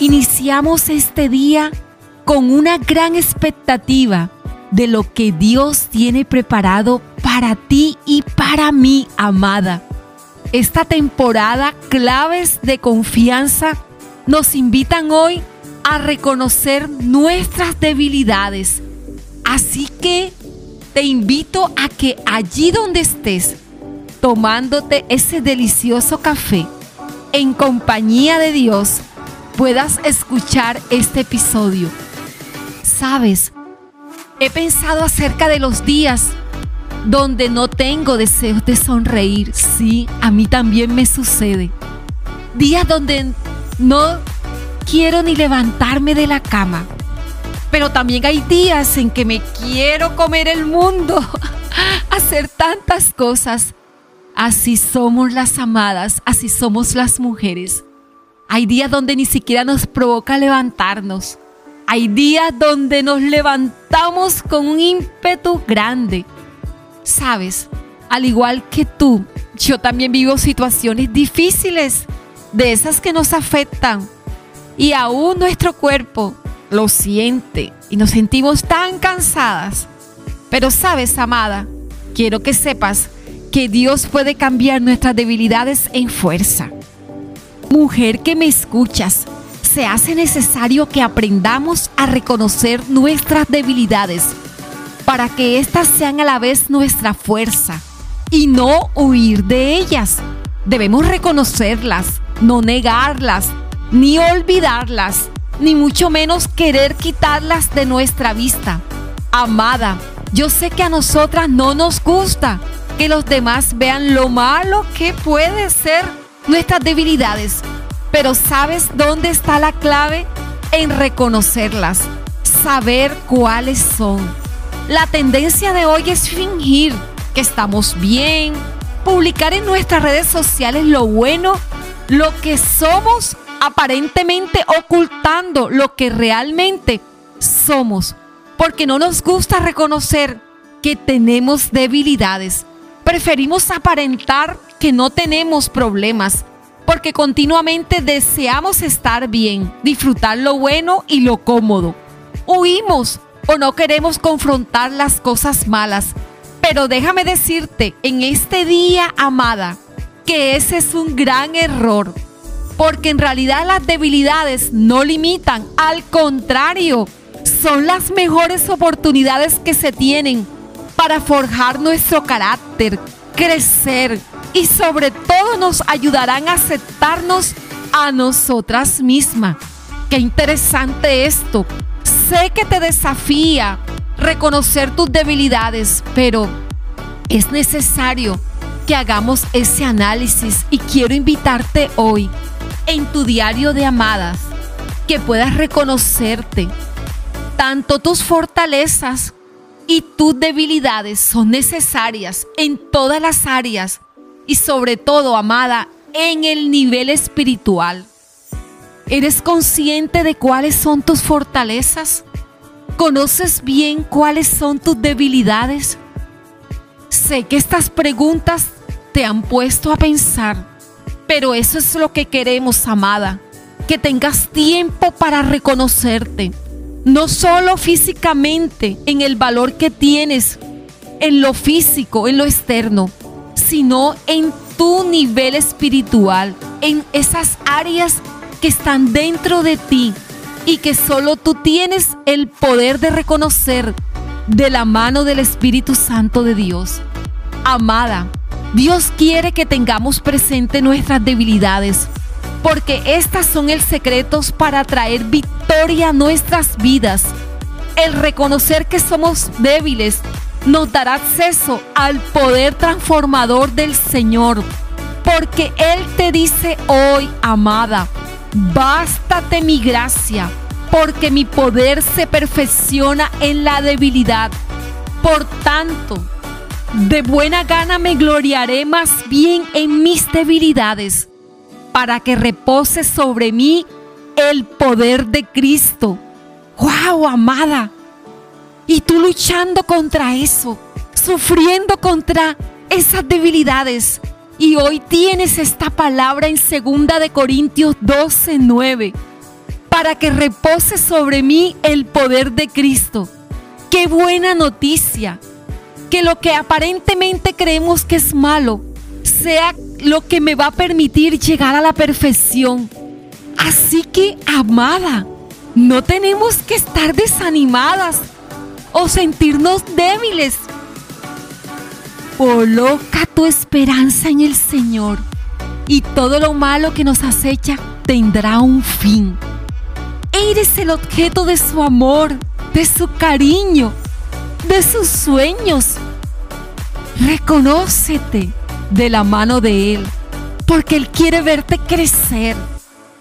iniciamos este día con una gran expectativa de lo que Dios tiene preparado para ti y para mí, amada. Esta temporada claves de confianza nos invitan hoy a reconocer nuestras debilidades. Así que te invito a que allí donde estés, tomándote ese delicioso café, en compañía de Dios, puedas escuchar este episodio. Sabes, he pensado acerca de los días donde no tengo deseos de sonreír. Sí, a mí también me sucede. Días donde no quiero ni levantarme de la cama. Pero también hay días en que me quiero comer el mundo, hacer tantas cosas. Así somos las amadas, así somos las mujeres. Hay días donde ni siquiera nos provoca levantarnos. Hay días donde nos levantamos con un ímpetu grande. Sabes, al igual que tú, yo también vivo situaciones difíciles, de esas que nos afectan. Y aún nuestro cuerpo lo siente y nos sentimos tan cansadas. Pero sabes, amada, quiero que sepas que Dios puede cambiar nuestras debilidades en fuerza. Mujer que me escuchas, se hace necesario que aprendamos a reconocer nuestras debilidades para que éstas sean a la vez nuestra fuerza y no huir de ellas. Debemos reconocerlas, no negarlas, ni olvidarlas, ni mucho menos querer quitarlas de nuestra vista. Amada, yo sé que a nosotras no nos gusta que los demás vean lo malo que puede ser nuestras debilidades, pero ¿sabes dónde está la clave? En reconocerlas, saber cuáles son. La tendencia de hoy es fingir que estamos bien, publicar en nuestras redes sociales lo bueno, lo que somos aparentemente ocultando lo que realmente somos, porque no nos gusta reconocer que tenemos debilidades. Preferimos aparentar que no tenemos problemas, porque continuamente deseamos estar bien, disfrutar lo bueno y lo cómodo. Huimos o no queremos confrontar las cosas malas. Pero déjame decirte en este día, amada, que ese es un gran error porque en realidad las debilidades no limitan, al contrario, son las mejores oportunidades que se tienen para forjar nuestro carácter, crecer y sobre todo nos ayudarán a aceptarnos a nosotras mismas. Qué interesante esto. Sé que te desafía reconocer tus debilidades, pero es necesario que hagamos ese análisis y quiero invitarte hoy en tu diario de amadas, que puedas reconocerte. Tanto tus fortalezas y tus debilidades son necesarias en todas las áreas y sobre todo, amada, en el nivel espiritual. ¿Eres consciente de cuáles son tus fortalezas? ¿Conoces bien cuáles son tus debilidades? Sé que estas preguntas te han puesto a pensar pero eso es lo que queremos, amada. Que tengas tiempo para reconocerte. No solo físicamente en el valor que tienes, en lo físico, en lo externo, sino en tu nivel espiritual, en esas áreas que están dentro de ti y que solo tú tienes el poder de reconocer de la mano del Espíritu Santo de Dios. Amada, Dios quiere que tengamos presente nuestras debilidades, porque estas son el secreto para traer victoria a nuestras vidas. El reconocer que somos débiles nos dará acceso al poder transformador del Señor, porque Él te dice hoy, amada, bástate mi gracia, porque mi poder se perfecciona en la debilidad. Por tanto, de buena gana me gloriaré más bien en mis debilidades, para que repose sobre mí el poder de Cristo. ¡Wow, amada! Y tú luchando contra eso, sufriendo contra esas debilidades. Y hoy tienes esta palabra en 2 de Corintios 12, 9 para que repose sobre mí el poder de Cristo. Qué buena noticia. Que lo que aparentemente creemos que es malo sea lo que me va a permitir llegar a la perfección. Así que, amada, no tenemos que estar desanimadas o sentirnos débiles. Coloca tu esperanza en el Señor y todo lo malo que nos acecha tendrá un fin. Eres el objeto de su amor, de su cariño, de sus sueños. Reconócete de la mano de Él, porque Él quiere verte crecer.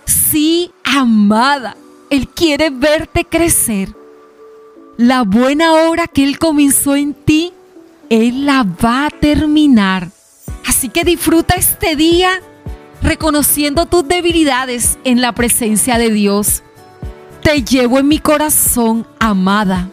Sí, amada, Él quiere verte crecer. La buena obra que Él comenzó en ti, Él la va a terminar. Así que disfruta este día reconociendo tus debilidades en la presencia de Dios. Te llevo en mi corazón, amada.